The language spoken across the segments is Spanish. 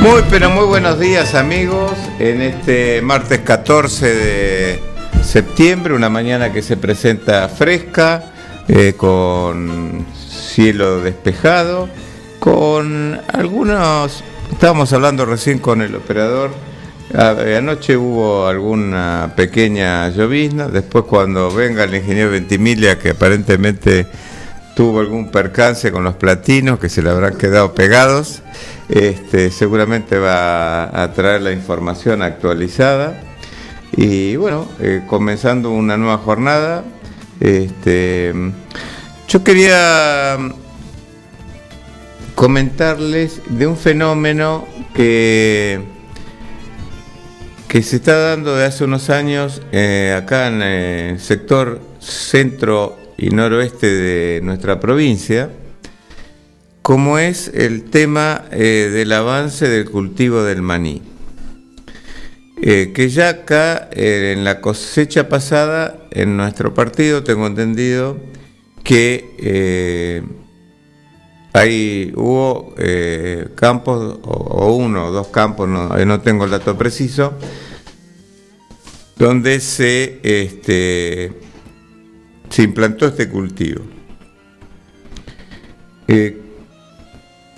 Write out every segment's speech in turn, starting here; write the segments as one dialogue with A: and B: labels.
A: Muy pero muy buenos días amigos. En este martes 14 de septiembre, una mañana que se presenta fresca, eh, con cielo despejado, con algunos, estábamos hablando recién con el operador, anoche hubo alguna pequeña llovizna, después cuando venga el ingeniero Ventimiglia que aparentemente tuvo algún percance con los platinos que se le habrán quedado pegados, este, seguramente va a traer la información actualizada. Y bueno, eh, comenzando una nueva jornada, este, yo quería comentarles de un fenómeno que, que se está dando de hace unos años eh, acá en el sector centro y noroeste de nuestra provincia, como es el tema eh, del avance del cultivo del maní. Eh, que ya acá eh, en la cosecha pasada, en nuestro partido, tengo entendido que hay, hubo campos, o, uno o dos campos, no, no tengo el dato preciso, donde se este, se implantó este cultivo.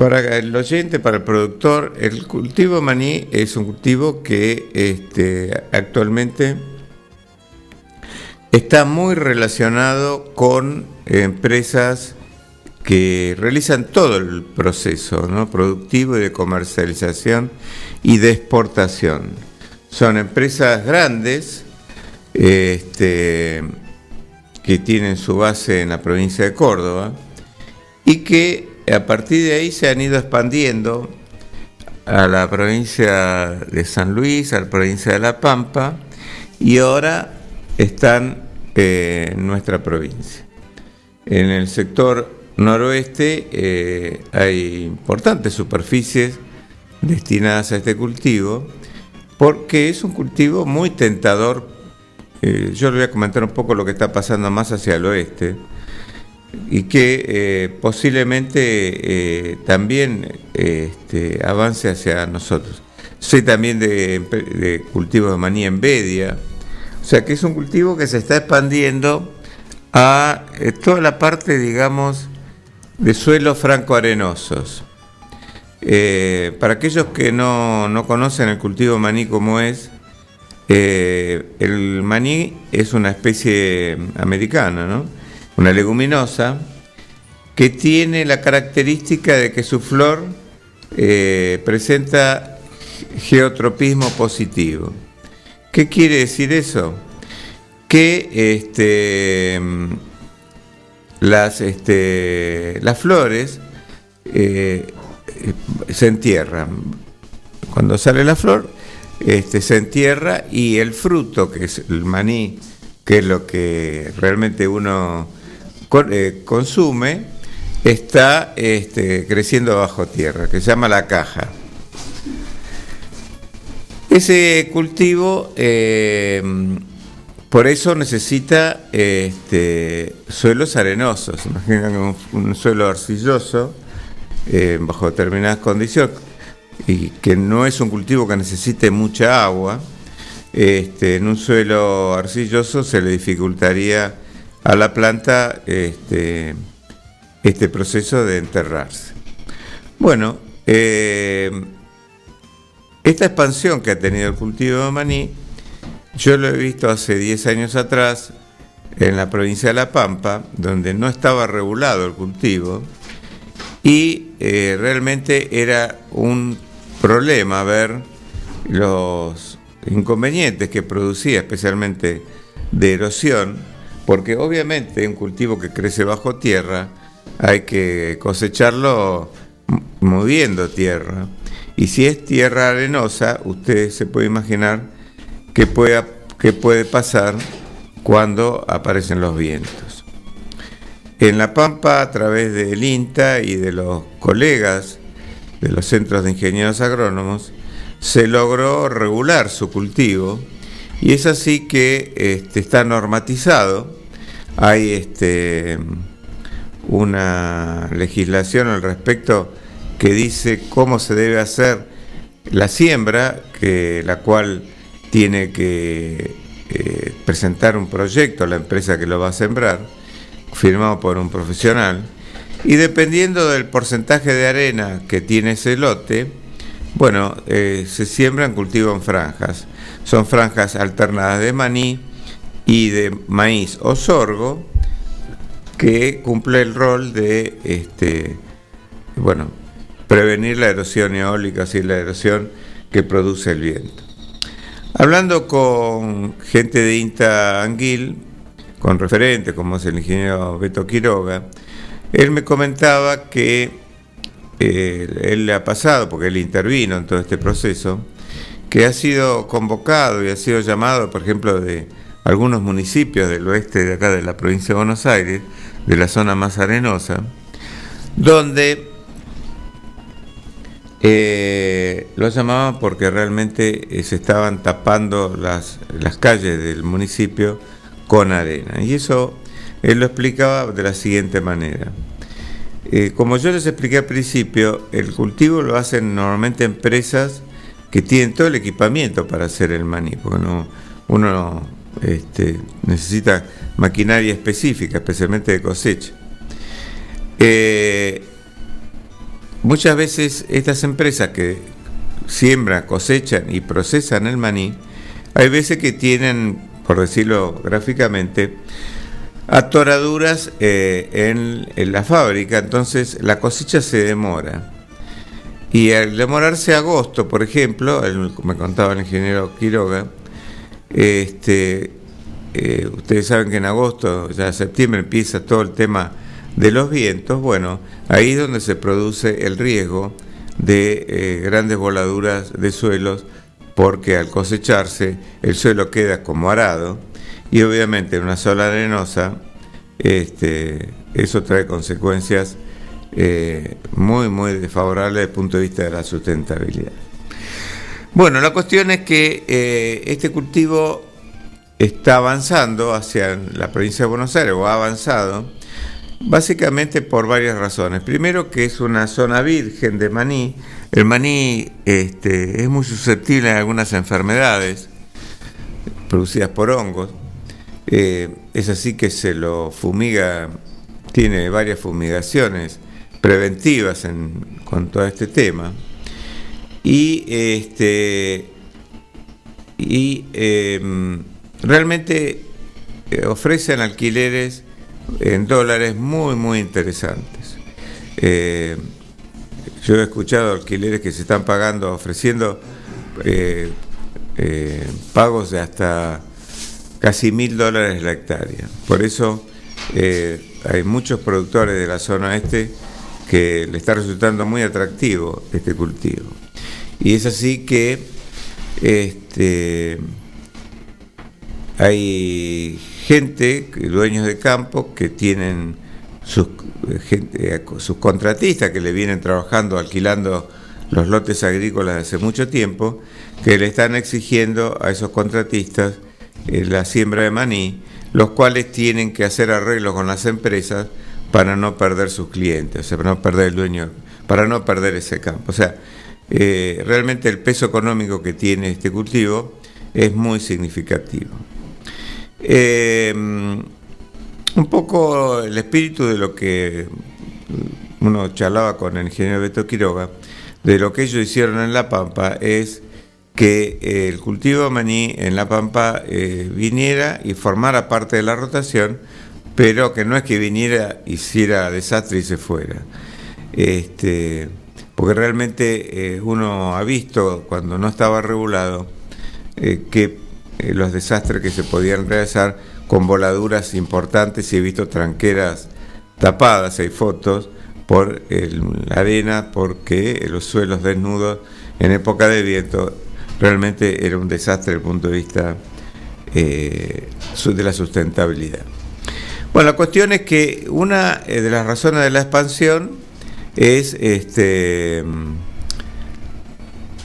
A: Para el oyente, para el productor, el cultivo maní es un cultivo que este, actualmente está muy relacionado con empresas que realizan todo el proceso productivo y de comercialización y de exportación. Son empresas grandes, este, que tienen su base en la provincia de Córdoba y que a partir de ahí se han ido expandiendo a la provincia de San Luis, a la provincia de La Pampa y ahora están eh, en nuestra provincia. En el sector noroeste eh, hay importantes superficies destinadas a este cultivo porque es un cultivo muy tentador eh, yo le voy a comentar un poco lo que está pasando más hacia el oeste y que eh, posiblemente eh, también este, avance hacia nosotros. Soy también de, cultivo de maní en Bedia, o sea que es un cultivo que se está expandiendo a toda la parte, digamos, de suelos franco-arenosos. para aquellos que no, no conocen el cultivo de maní como es, eh, el maní es una especie americana, una leguminosa, que tiene la característica de que su flor eh, presenta geotropismo positivo. ¿Qué quiere decir eso? Que este, las, este, las flores eh, se entierran. Cuando sale la flor, este, se entierra y el fruto, que es el maní, que es lo que realmente uno eh, consume, está este, creciendo bajo tierra, que se llama la caja. Ese cultivo, eh, por eso necesita este, suelos arenosos. Imaginen un, suelo arcilloso, eh, bajo determinadas condiciones, y que no es un cultivo que necesite mucha agua, este, en un suelo arcilloso se le dificultaría a la planta este, este proceso de enterrarse. Bueno, eh, esta expansión que ha tenido el cultivo de maní, yo lo he visto hace 10 años atrás en la provincia de La Pampa, donde no estaba regulado el cultivo y eh, realmente era un problema ver los inconvenientes que producía, especialmente de erosión, porque obviamente un cultivo que crece bajo tierra hay que cosecharlo moviendo tierra. Y si es tierra arenosa, usted se puede imaginar qué puede, qué puede pasar cuando aparecen los vientos. En La Pampa, a través del INTA y de los colegas de los centros de ingenieros agrónomos, se logró regular su cultivo y es así que este, está normatizado. Hay este, una legislación al respecto que dice cómo se debe hacer la siembra, que, la cual tiene que eh, presentar un proyecto a la empresa que lo va a sembrar, firmado por un profesional, y dependiendo del porcentaje de arena que tiene ese lote, bueno, eh, se siembran, cultivan franjas. Son franjas alternadas de maní y de maíz o sorgo que cumple el rol de, este, bueno, prevenir la erosión eólica, y la erosión que produce el viento. Hablando con gente de INTA Anguil, con referentes como es el ingeniero Beto Quiroga, él me comentaba que eh, él le ha pasado, porque él intervino en todo este proceso, que ha sido convocado y ha sido llamado, por ejemplo, de algunos municipios del oeste de acá de la provincia de Buenos Aires, de la zona más arenosa, donde eh, lo llamaban porque realmente eh, se estaban tapando las, las calles del municipio con arena. Y eso él lo explicaba de la siguiente manera. Eh, como yo les expliqué al principio, el cultivo lo hacen normalmente empresas que tienen todo el equipamiento para hacer el maní, porque uno este, necesita maquinaria específica, especialmente de cosecha. Muchas veces estas empresas que siembran, cosechan y procesan el maní, hay veces que tienen, por decirlo gráficamente, atoraduras eh, en, la fábrica, entonces la cosecha se demora. Y al demorarse agosto, por ejemplo, me contaba el ingeniero Quiroga, este, eh, ustedes saben que en agosto, ya septiembre, empieza todo el tema de los vientos, bueno, ahí es donde se produce el riesgo de eh, grandes voladuras de suelos, porque al cosecharse el suelo queda como arado y obviamente en una sola arenosa este, eso trae consecuencias eh, muy, muy desfavorables desde el punto de vista de la sustentabilidad. Bueno, la cuestión es que eh, este cultivo está avanzando hacia la provincia de Buenos Aires, o ha avanzado, Básicamente por varias razones. Primero que es una zona virgen de maní. El maní este, es muy susceptible a algunas enfermedades producidas por hongos. Eh, es así que se lo fumiga, tiene varias fumigaciones preventivas en cuanto a este tema. Y, este, y em, realmente eh, ofrecen alquileres en dólares muy, muy interesantes. Eh, yo he escuchado alquileres que se están pagando, ofreciendo eh, pagos de hasta casi mil dólares la hectárea. Por eso hay muchos productores de la zona este que le está resultando muy atractivo este cultivo. Y es así que este, hay gente, dueños de campo, que tienen sus, gente, sus contratistas que le vienen trabajando, alquilando los lotes agrícolas hace mucho tiempo, que le están exigiendo a esos contratistas eh, la siembra de maní, los cuales tienen que hacer arreglos con las empresas para no perder sus clientes, o sea, para no perder el dueño, para no perder ese campo. O sea, eh, realmente el peso económico que tiene este cultivo es muy significativo. Eh, un poco el espíritu de lo que uno charlaba con el ingeniero Beto Quiroga, de lo que ellos hicieron en La Pampa, es que el cultivo de maní en La Pampa eh, viniera y formara parte de la rotación, pero que no es que viniera, hiciera desastre y se fuera. Este, porque realmente eh, uno ha visto cuando no estaba regulado que eh, los desastres que se podían realizar con voladuras importantes y he visto tranqueras tapadas, hay fotos, por la arena, porque los suelos desnudos en época de viento realmente era un desastre desde el punto de vista eh, de la sustentabilidad. Bueno, la cuestión es que una eh, de las razones de la expansión es este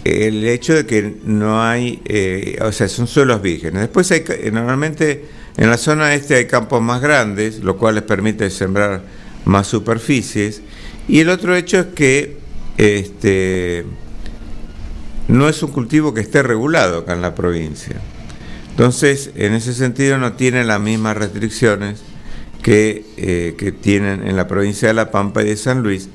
A: el hecho de que no hay, eh, o sea, son suelos vírgenes. Después hay, normalmente en la zona este hay campos más grandes, lo cual les permite sembrar más superficies. Y el otro hecho es que este, no es un cultivo que esté regulado acá en la provincia. Entonces, en ese sentido no tiene las mismas restricciones que, eh, que tienen en la provincia de La Pampa y de San Luis,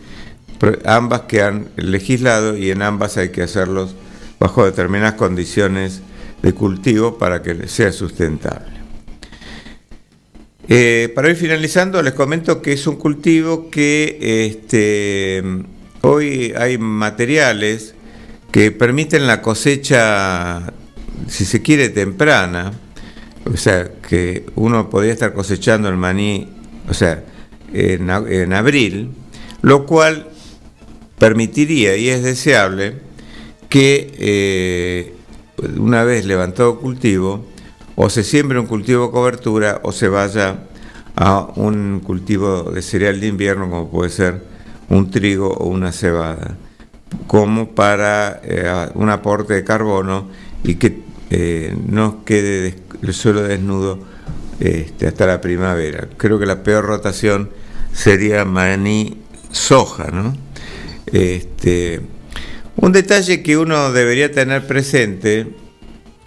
A: ambas que han legislado y en ambas hay que hacerlos bajo determinadas condiciones de cultivo para que sea sustentable. Eh, para ir finalizando, les comento que es un cultivo que este, hoy hay materiales que permiten la cosecha, si se quiere, temprana. O sea, que uno podría estar cosechando el maní, o sea, en, en abril, lo cual permitiría y es deseable que eh, una vez levantado cultivo, o se siembre un cultivo cobertura o se vaya a un cultivo de cereal de invierno como puede ser un trigo o una cebada, como para eh, un aporte de carbono y que eh, no quede el suelo desnudo este, hasta la primavera. Creo que la peor rotación sería maní soja, ¿no? Este, un detalle que uno debería tener presente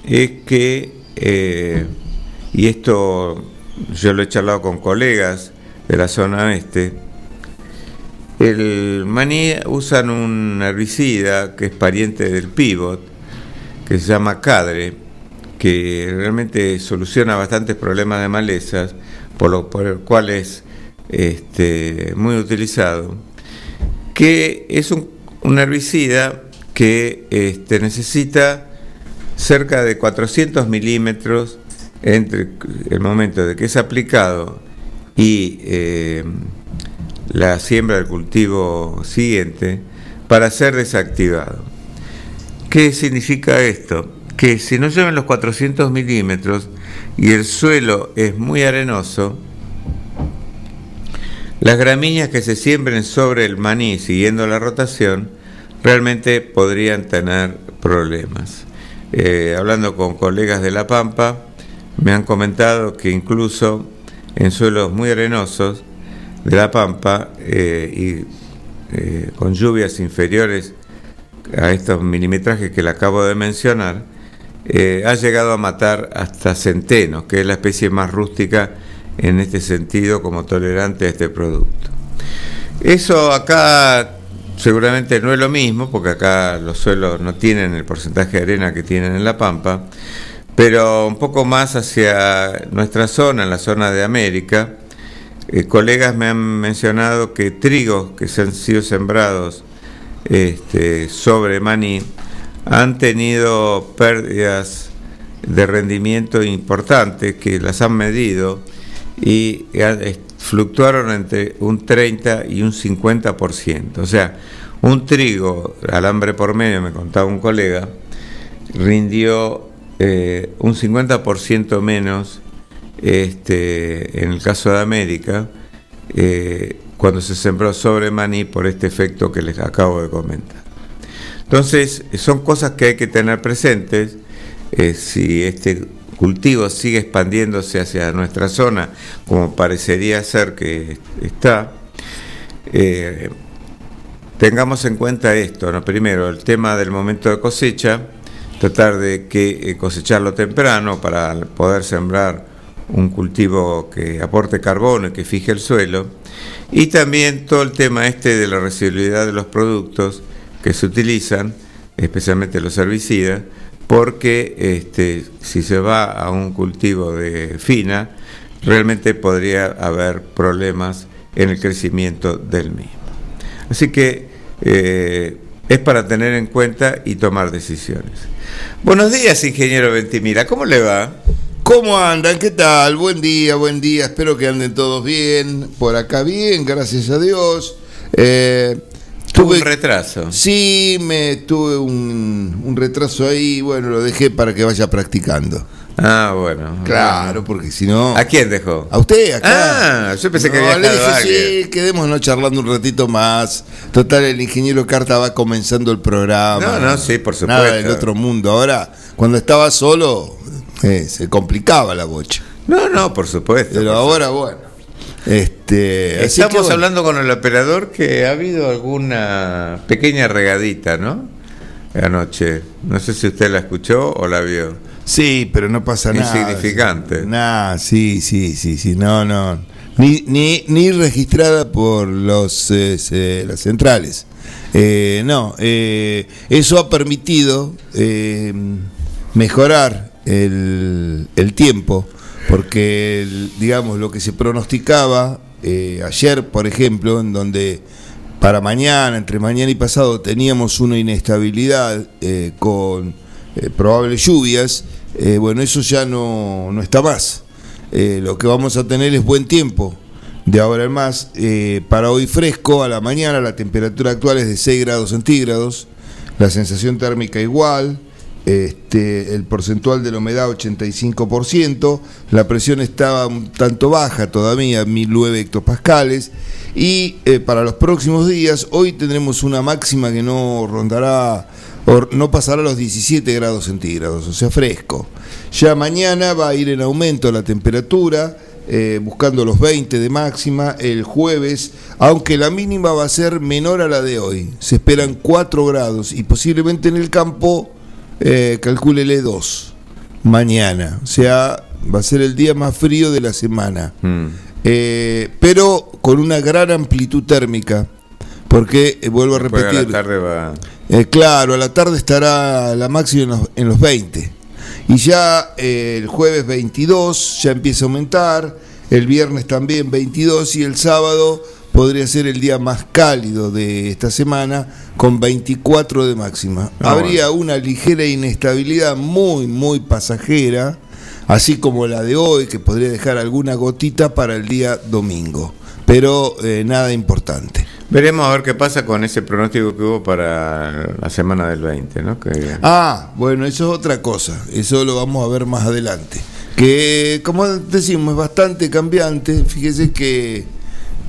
A: es que, eh, y esto yo lo he charlado con colegas de la zona este, el maní usan un herbicida que es pariente del pivot, que se llama cadre, que realmente soluciona bastantes problemas de malezas, por lo el cual es este, muy utilizado que es un, herbicida que este, necesita cerca de 400 milímetros entre el momento de que es aplicado y eh, la siembra del cultivo siguiente para ser desactivado. ¿Qué significa esto? Que si no llevan los 400 milímetros y el suelo es muy arenoso, las gramíneas que se siembren sobre el maní siguiendo la rotación realmente podrían tener problemas. Eh, hablando con colegas de La Pampa, me han comentado que incluso en suelos muy arenosos de La Pampa eh, y eh, con lluvias inferiores a estos milimetrajes que le acabo de mencionar, ha llegado a matar hasta centenos, que es la especie más rústica en este sentido como tolerante a este producto. Eso acá seguramente no es lo mismo, porque acá los suelos no tienen el porcentaje de arena que tienen en La Pampa, pero un poco más hacia nuestra zona, en la zona de América, eh, colegas me han mencionado que trigos que se han sido sembrados este, sobre maní han tenido pérdidas de rendimiento importantes que las han medido y fluctuaron entre un 30 y un 50%. O sea, un trigo, alambre por medio, me contaba un colega, rindió eh, un 50% menos este, en el caso de América eh, cuando se sembró sobre maní por este efecto que les acabo de comentar. Entonces, son cosas que hay que tener presentes. Eh, si este cultivo sigue expandiéndose hacia nuestra zona, como parecería ser que está, eh, tengamos en cuenta esto, ¿no? primero el tema del momento de cosecha, tratar de que eh, cosecharlo temprano para poder sembrar un cultivo que aporte carbono y que fije el suelo, y también todo el tema este de la residualidad de los productos que se utilizan, especialmente los herbicidas, porque este, si se va a un cultivo de fina, realmente podría haber problemas en el crecimiento del mismo. Así que eh, es para tener en cuenta y tomar decisiones. Buenos días, ingeniero Ventimira, ¿cómo le va?
B: ¿Cómo andan? ¿Qué tal? Buen día, buen día. Espero que anden todos bien. Por acá bien, gracias a Dios.
A: Eh, tuve un retraso.
B: Sí, me tuve un, un retraso ahí. Bueno, lo dejé para que vaya practicando.
A: Ah, bueno.
B: Claro, porque si no.
A: ¿A quién dejó?
B: A usted, acá.
A: Ah, yo pensé que había le
B: dije, sí, quedémonos charlando un ratito más. Total, el ingeniero Carta va comenzando el programa.
A: No, no, sí, por supuesto.
B: Nada del otro mundo. Ahora, cuando estaba solo, eh, se complicaba la bocha.
A: No, no, por supuesto.
B: Pero ahora, bueno. Este,
A: Estamos hablando con el operador que ha habido alguna pequeña regadita, ¿no? Anoche. No sé si usted la escuchó o la vio.
B: Sí, pero no pasa nada.
A: Insignificante.
B: Nada, sí, sí, sí, sí, no, no. Ni, ni, ni registrada por los eh, las centrales. Eh, no, eh, eso ha permitido mejorar el, el, tiempo, porque, digamos, lo que se pronosticaba ayer, por ejemplo, en donde para mañana, entre mañana y pasado, teníamos una inestabilidad con eh, probables lluvias, eh, bueno, eso ya no, no está más. Eh, lo que vamos a tener es buen tiempo de ahora en más. para hoy fresco, a la mañana la temperatura actual es de 6 grados centígrados, la sensación térmica igual, este, el porcentual de la humedad 85%, la presión estaba un tanto baja todavía, 1009 hectopascales, y para los próximos días, hoy tendremos una máxima que no rondará no pasará los 17 grados centígrados, o sea, fresco. Ya mañana va a ir en aumento la temperatura, eh, buscando los 20 de máxima el jueves, aunque la mínima va a ser menor a la de hoy. Se esperan 4 grados y posiblemente en el campo, eh, calcúlele 2 mañana. O sea, va a ser el día más frío de la semana. Mm. Eh, pero con una gran amplitud térmica. Porque, eh, vuelvo a repetir. Eh, claro, a la tarde estará la máxima en los, 20. Y ya el jueves 22 ya empieza a aumentar, el viernes también 22 y el sábado podría ser el día más cálido de esta semana con 24 de máxima. Ah, Habría una ligera inestabilidad muy, muy pasajera, así como la de hoy, que podría dejar alguna gotita para el día domingo, pero nada importante.
A: Veremos a ver qué pasa con ese pronóstico que hubo para la semana del 20, ¿no?
B: Ah, bueno, eso es otra cosa, eso lo vamos a ver más adelante. Que, como decimos, es bastante cambiante, fíjese que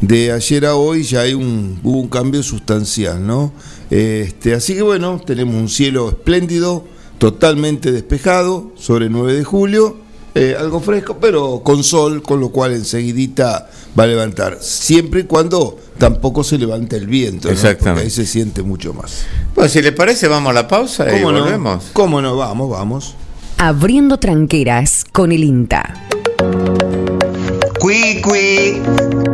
B: de ayer a hoy ya hay un, hubo un cambio sustancial, ¿no? Este, así que bueno, tenemos un cielo espléndido, totalmente despejado, sobre el 9 de julio, eh, algo fresco, pero con sol, con lo cual enseguidita va a levantar, siempre y cuando tampoco se levante el viento, Exactamente. Porque ahí se siente mucho más.
A: Bueno, si le parece, vamos a la pausa y volvemos.
B: ¿Cómo no? Vamos, vamos.
C: Abriendo tranqueras con el INTA.
D: Cui, cui.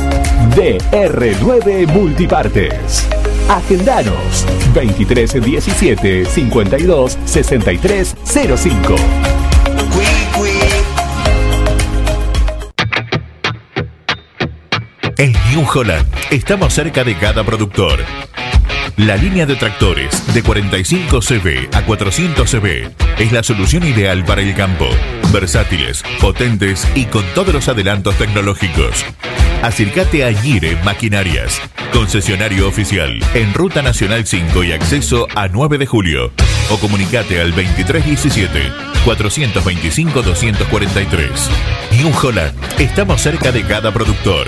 D: DR9 Multipartes. Agendanos 2317 52 63 05. En New Holland estamos cerca de cada productor la línea de tractores de 45 cb a 400 cb es la solución ideal para el campo. Versátiles, potentes y con todos los adelantos tecnológicos. Acércate a Gire Maquinarias, concesionario oficial en Ruta Nacional 5 y acceso a 9 de julio. O comunicate al 2317 425 243. New Holland, estamos cerca de cada productor.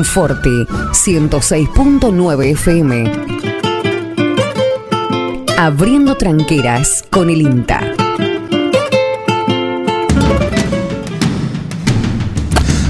C: En Forte 106.9 FM. Abriendo tranqueras con el INTA.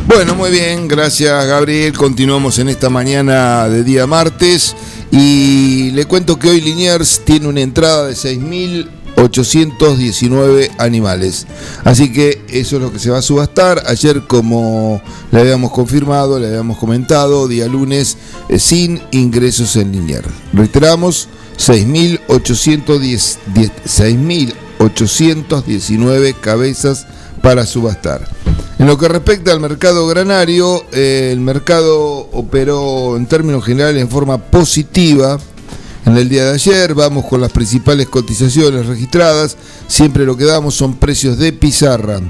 B: Bueno, muy bien, gracias Gabriel. Continuamos en esta mañana de día martes y le cuento que hoy Liniers tiene una entrada de 6.000 819 animales. Así que eso es lo que se va a subastar. Ayer, como le habíamos confirmado, le habíamos comentado, día lunes, eh, sin ingresos en Linier. Reiteramos, 6.819 cabezas para subastar. En lo que respecta al mercado granario, eh, el mercado operó en términos generales en forma positiva en el día de ayer. Vamos con las principales cotizaciones registradas. Siempre lo que damos son precios de pizarra.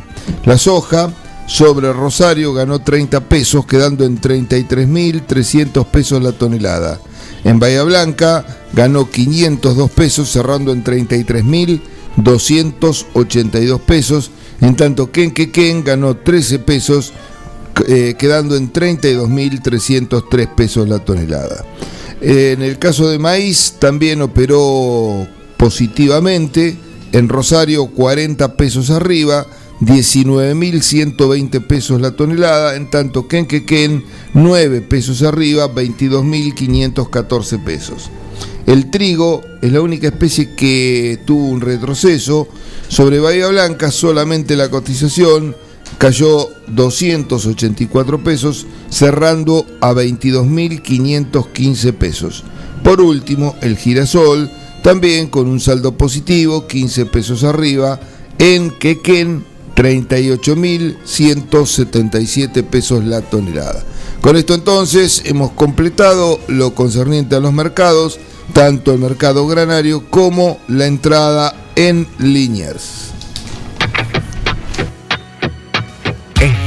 B: La soja sobre Rosario ganó 30 pesos, quedando en 33.300 pesos la tonelada. En Bahía Blanca ganó 502 pesos, cerrando en 33.282 pesos. En tanto que en Quequén ganó 13 pesos, eh, quedando en 32.303 pesos la tonelada. En el caso de maíz también operó positivamente. En Rosario 40 pesos arriba, 19.120 pesos la tonelada, en tanto que en Quequén 9 pesos arriba, 22.514 pesos. El trigo es la única especie que tuvo un retroceso. Sobre Bahía Blanca solamente la cotización cayó 284 pesos, cerrando a 22.515 pesos. Por último, el girasol, también con un saldo positivo, 15 pesos arriba, en Quequén, 38.177 pesos la tonelada. Con esto entonces hemos completado lo concerniente a los mercados, tanto el mercado granario como la entrada en Liniers.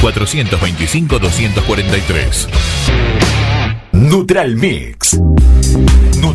D: 425-243.
E: Neutral Mix.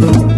E: Thank you.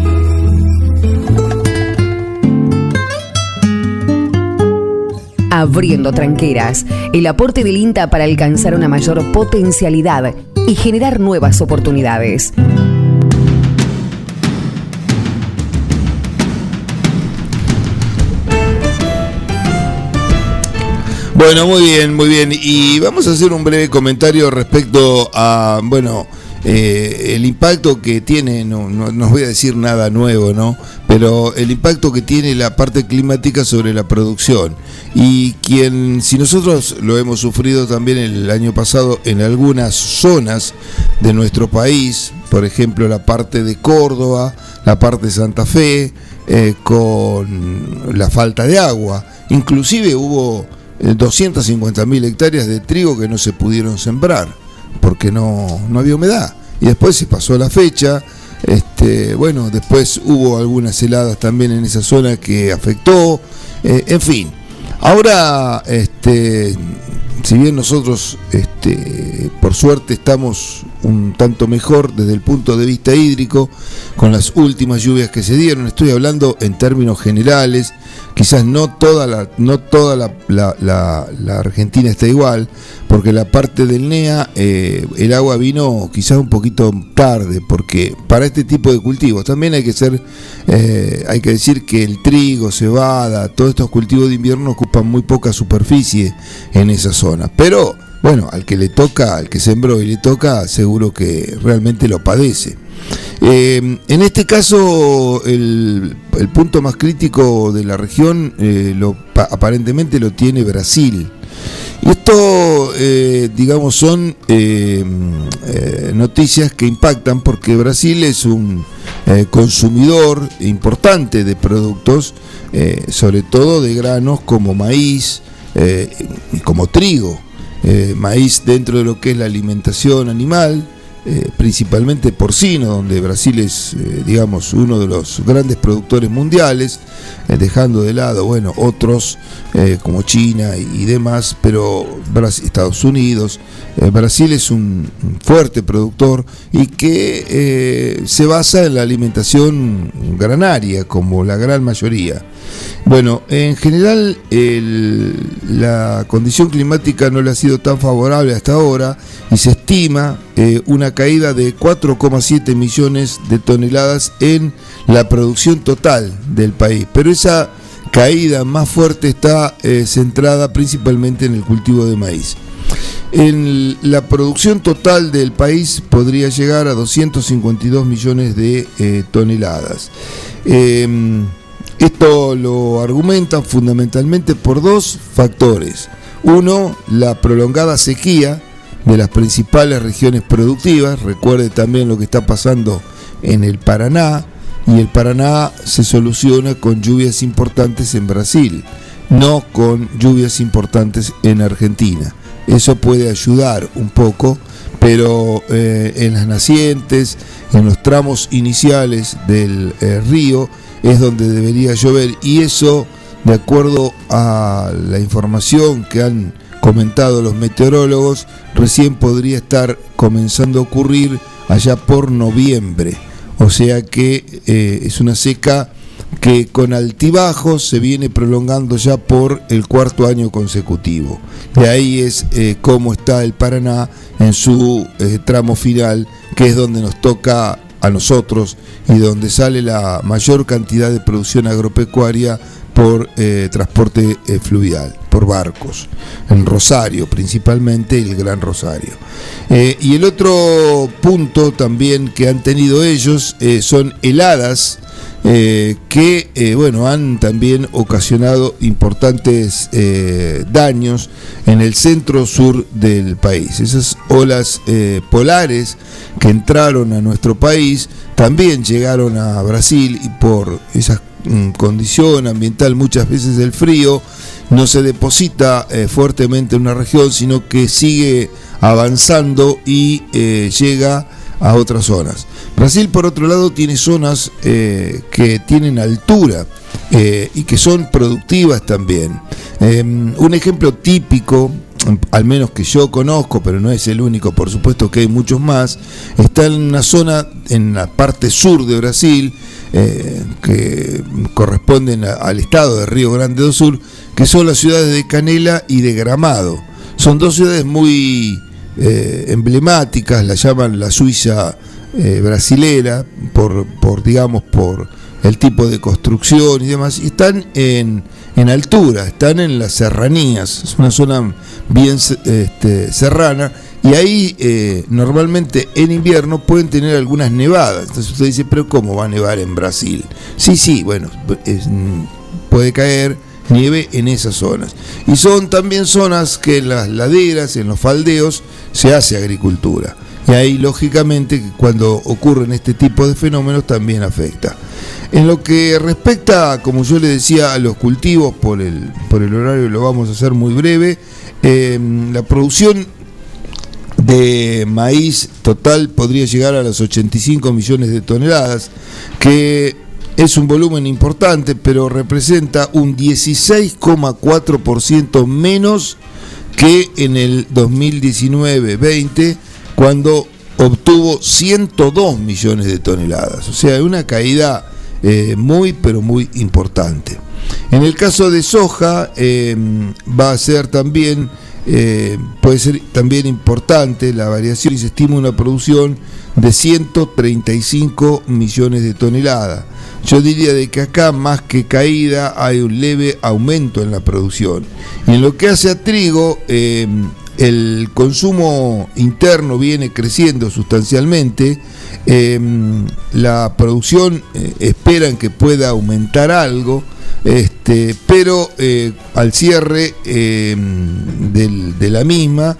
C: Abriendo tranqueras, el aporte del INTA para alcanzar una mayor potencialidad y generar nuevas oportunidades.
B: Bueno, muy bien, muy bien. Y vamos a hacer un breve comentario respecto a, bueno, eh, el impacto que tiene, no, no, os voy a decir nada nuevo, ¿no? Pero el impacto que tiene la parte climática sobre la producción. Y quien, si nosotros lo hemos sufrido también el año pasado en algunas zonas de nuestro país, por ejemplo la parte de Córdoba, la parte de Santa Fe, eh, con la falta de agua. Inclusive hubo 250.000 hectáreas de trigo que no se pudieron sembrar porque no, no había humedad. Y después se pasó la fecha, este, bueno, después hubo algunas heladas también en esa zona que afectó, eh, en fin. Ahora, este, si bien nosotros, este, por suerte, estamos un tanto mejor desde el punto de vista hídrico, con las últimas lluvias que se dieron, estoy hablando en términos generales, quizás no toda la, toda la, Argentina está igual, porque la parte del NEA eh, el agua vino quizás un poquito tarde, porque para este tipo de cultivos también hay que ser, eh, hay que decir que el trigo, cebada, todos estos cultivos de invierno ocupan muy poca superficie en esa zona, pero bueno, al que le toca, al que sembró y le toca, seguro que realmente lo padece. Eh, en este caso, el, punto más crítico de la región eh, lo, aparentemente lo tiene Brasil. Y esto, eh, digamos, son noticias que impactan porque Brasil es un consumidor importante de productos, sobre todo de granos como maíz y como trigo. Maíz dentro de lo que es la alimentación animal, eh, principalmente porcino, donde Brasil es, eh, digamos, uno de los grandes productores mundiales, eh, dejando de lado, bueno, otros como China y, demás, pero Estados Unidos, Brasil es un, fuerte productor y que se basa en la alimentación granaria, como la gran mayoría. Bueno, en general la condición climática no le ha sido tan favorable hasta ahora y se estima eh, una caída de 4,7 millones de toneladas en la producción total del país. Pero esa caída más fuerte está eh, centrada principalmente en el cultivo de maíz. En la producción total del país podría llegar a 252 millones de eh, toneladas. Em, esto lo argumentan fundamentalmente por dos factores. Uno, la prolongada sequía de las principales regiones productivas. Recuerde también lo que está pasando en el Paraná. Y el Paraná se soluciona con lluvias importantes en Brasil, no con lluvias importantes en Argentina. Eso puede ayudar un poco, pero eh, en las nacientes, en los tramos iniciales del eh, río, es donde debería llover y eso, de acuerdo a la información que han comentado los meteorólogos, recién podría estar comenzando a ocurrir allá por noviembre. O sea que eh, es una seca que con altibajos se viene prolongando ya por el cuarto año consecutivo. De ahí es eh, cómo está el Paraná en su eh, tramo final, que es donde nos toca a nosotros y donde sale la mayor cantidad de producción agropecuaria por eh, transporte fluvial, por barcos, en Rosario principalmente, el Gran Rosario. Y el otro punto también que han tenido ellos son heladas eh, que eh, bueno, han también ocasionado importantes eh, daños en el centro sur del país. Esas olas polares que entraron a nuestro país también llegaron a Brasil y por esas mm, condición ambiental muchas veces el frío no se deposita fuertemente en una región, sino que sigue avanzando y llega a otras zonas. Brasil, por otro lado, tiene zonas eh, que tienen altura y que son productivas también. Em, un ejemplo típico al menos que yo conozco, pero no es el único, por supuesto que hay muchos más, está en una zona, en la parte sur de Brasil, que corresponden al estado de Río Grande do Sur, que son las ciudades de Canela y de Gramado. Son dos ciudades muy eh, emblemáticas, la llaman la Suiza eh, brasilera, por, por, digamos, por el tipo de construcción y demás, y están en, en altura, están en las serranías, es una zona bien este, serrana, y ahí eh, normalmente en invierno pueden tener algunas nevadas. Entonces usted dice, pero ¿cómo va a nevar en Brasil? Sí, sí, bueno, puede caer nieve en esas zonas. Y son también zonas que en las laderas, en los faldeos, se hace agricultura. Y ahí, lógicamente, cuando ocurren este tipo de fenómenos también afecta. En lo que respecta, como yo le decía, a los cultivos, por el, por el horario lo vamos a hacer muy breve, em, la producción de maíz total podría llegar a las 85 millones de toneladas, que es un volumen importante, pero representa un 16,4% menos que en el 2019-20, cuando obtuvo 102 millones de toneladas. O sea, una caída eh, muy, pero muy importante. En el caso de soja, eh, va a ser también, eh, puede ser también importante la variación y se estima una producción de 135 millones de toneladas. Yo diría de que acá más que caída hay un leve aumento en la producción. Y en lo que hace a trigo, eh, el consumo interno viene creciendo sustancialmente. Eh, la producción eh, esperan que pueda aumentar algo. Este, pero al cierre de la misma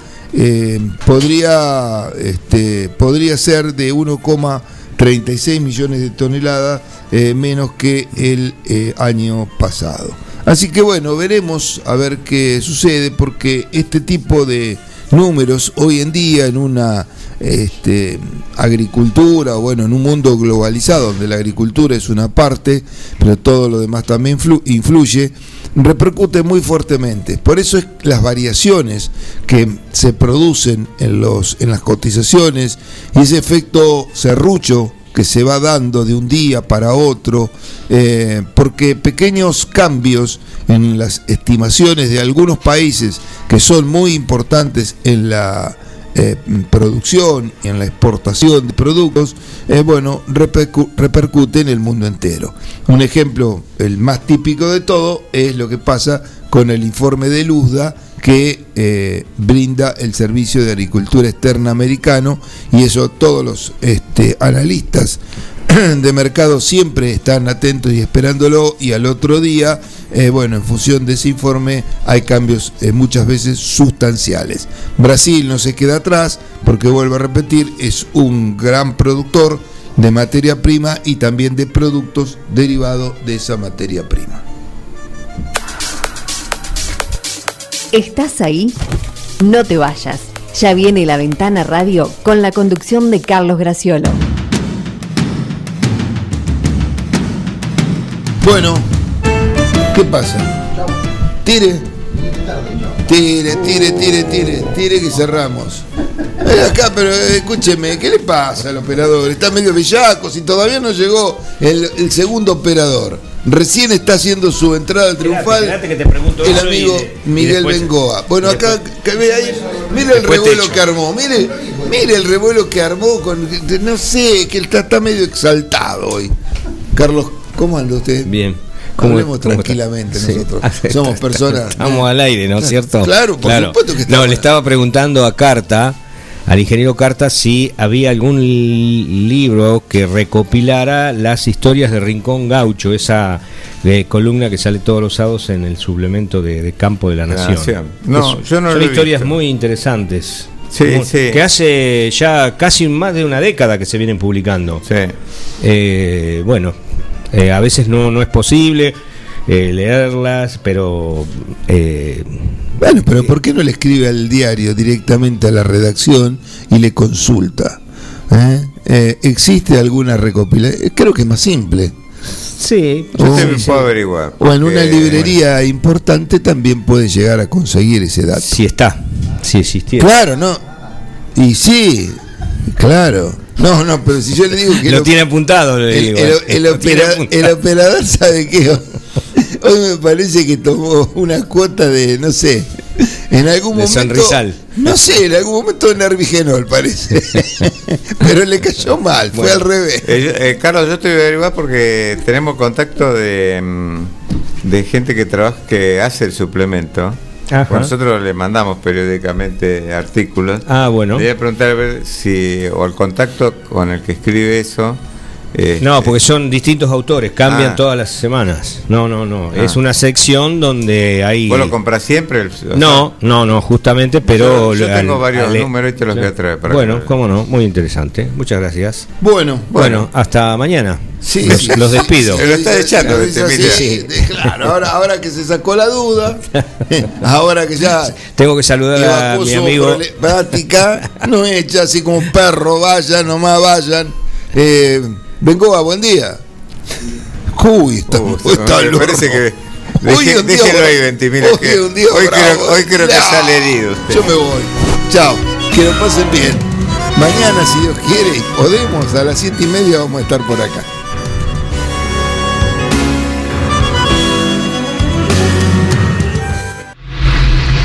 B: podría, este, podría ser de 1,36 millones de toneladas eh, menos que el eh, año pasado. Así que bueno, veremos a ver qué sucede porque este tipo de números hoy en día en una este, agricultura, bueno, en un mundo globalizado donde la agricultura es una parte, pero todo lo demás también influye, repercute muy fuertemente. Por eso es las variaciones que se producen en, los, en las cotizaciones y ese efecto serrucho que se va dando de un día para otro, eh, porque pequeños cambios en las estimaciones de algunos países que son muy importantes en la eh, producción y en la exportación de productos, eh, bueno, repercute en el mundo entero. Un ejemplo, el más típico de todo, es lo que pasa con el informe de Luzda, que eh, brinda el Servicio de Agricultura Externa Americano y eso todos los este, analistas de mercado siempre están atentos y esperándolo y al otro día, eh, bueno, en función de ese informe hay cambios eh, muchas veces sustanciales. Brasil no se queda atrás porque vuelvo a repetir, es un gran productor de materia prima y también de productos derivados de esa materia prima.
C: ¿Estás ahí? No te vayas. Ya viene la ventana radio con la conducción de Carlos Graciolo.
B: Bueno, ¿qué pasa? Tire. Tire, tire, tire, tire, tire que cerramos. Acá, pero eh, escúcheme, ¿qué le pasa al operador? Está medio bellaco, si todavía no llegó el segundo operador. Recién está haciendo su entrada al triunfal el amigo Miguel Bengoa. Bueno, acá ve ahí, mire el revuelo que armó, mire, mire el revuelo que armó con no sé, que él está, medio exaltado hoy. Carlos, ¿cómo anda usted?
F: Bien.
B: Hablemos tranquilamente nosotros. Somos personas.
F: Estamos al aire, ¿no es cierto?
B: Claro, por supuesto que
F: estamos. No, le estaba preguntando a Carta al ingeniero Carta si había algún libro que recopilara las historias de Rincón Gaucho, esa eh, columna que sale todos los sábados en el suplemento de, Campo de la Nación.
A: No, yo no
F: son historias muy interesantes.
A: Sí, sí.
F: Que hace ya casi más de una década que se vienen publicando.
A: Sí.
F: Eh, bueno, Eh, a veces no, no es posible eh, leerlas, pero... eh,
B: Bueno, pero ¿por qué no le escribe al diario directamente a la redacción y le consulta? ¿Eh? Eh, ¿Existe alguna recopilación? Creo que es más simple.
F: sí,
A: Yo
B: Oh,
A: te
F: sí,
A: me
F: sí.
A: puedo averiguar.
B: O en una
A: porque,
B: librería importante también puede llegar a conseguir ese dato.
F: Si está, si existiera.
B: Claro, no. Y sí, claro. No, no, pero si yo le digo que
F: Lo
B: lo-
F: tiene apuntado, le
B: el,
F: digo.
B: el- el opera-
F: apuntado.
B: el operador sabe que hoy me parece que tomó una cuota de, no sé, en algún
F: De
B: momento.
F: Sonrisal.
B: No sé, en algún momento de Nervigenol parece. pero le cayó mal, fue
F: Bueno.
B: al revés.
A: Eh, eh, Carlos, yo te voy a averiguar porque tenemos contacto de, mm, de gente que trabaja, que hace el suplemento.
F: Ajá.
A: Pues Nosotros le mandamos periódicamente artículos.
F: Ah, bueno.
A: Le voy a preguntar a ver si, o el contacto con el que escribe eso. Este,
F: No, porque son distintos autores, cambian
A: Ah.
F: todas las semanas. No, no, no.
A: Ah.
F: Es una sección donde hay.
A: ¿Vos lo compras siempre? El- sea,
F: No, no, no, justamente, pero.
A: Yo, yo tengo
F: al-
A: varios
F: al-
A: números y te los voy a traer. para
F: Bueno,
A: que-
F: cómo no, muy interesante. Muchas gracias.
B: Bueno,
F: Bueno, hasta mañana.
B: Sí,
F: los,
B: sí,
F: los
B: sí,
F: despido.
A: Se lo está echando,
B: Sí,
A: este,
B: sí, sí, claro, ahora, ahora que se sacó la duda, ahora que ya
F: Tengo que saludar a mi amigo.
B: problemática, no echa así como un perro, vayan, nomás vayan. Eh, Bengoa, buen día. Uy, está,
A: Uh,
B: está
A: me parece que.
B: Hoy un día
A: déjelo ahí,
B: Hoy
A: que
B: un día
A: hoy creo, hoy creo que sale herido usted.
B: Yo me voy. Chao. Que lo pasen bien. Mañana, si Dios quiere podemos, a las siete y media vamos a estar por acá.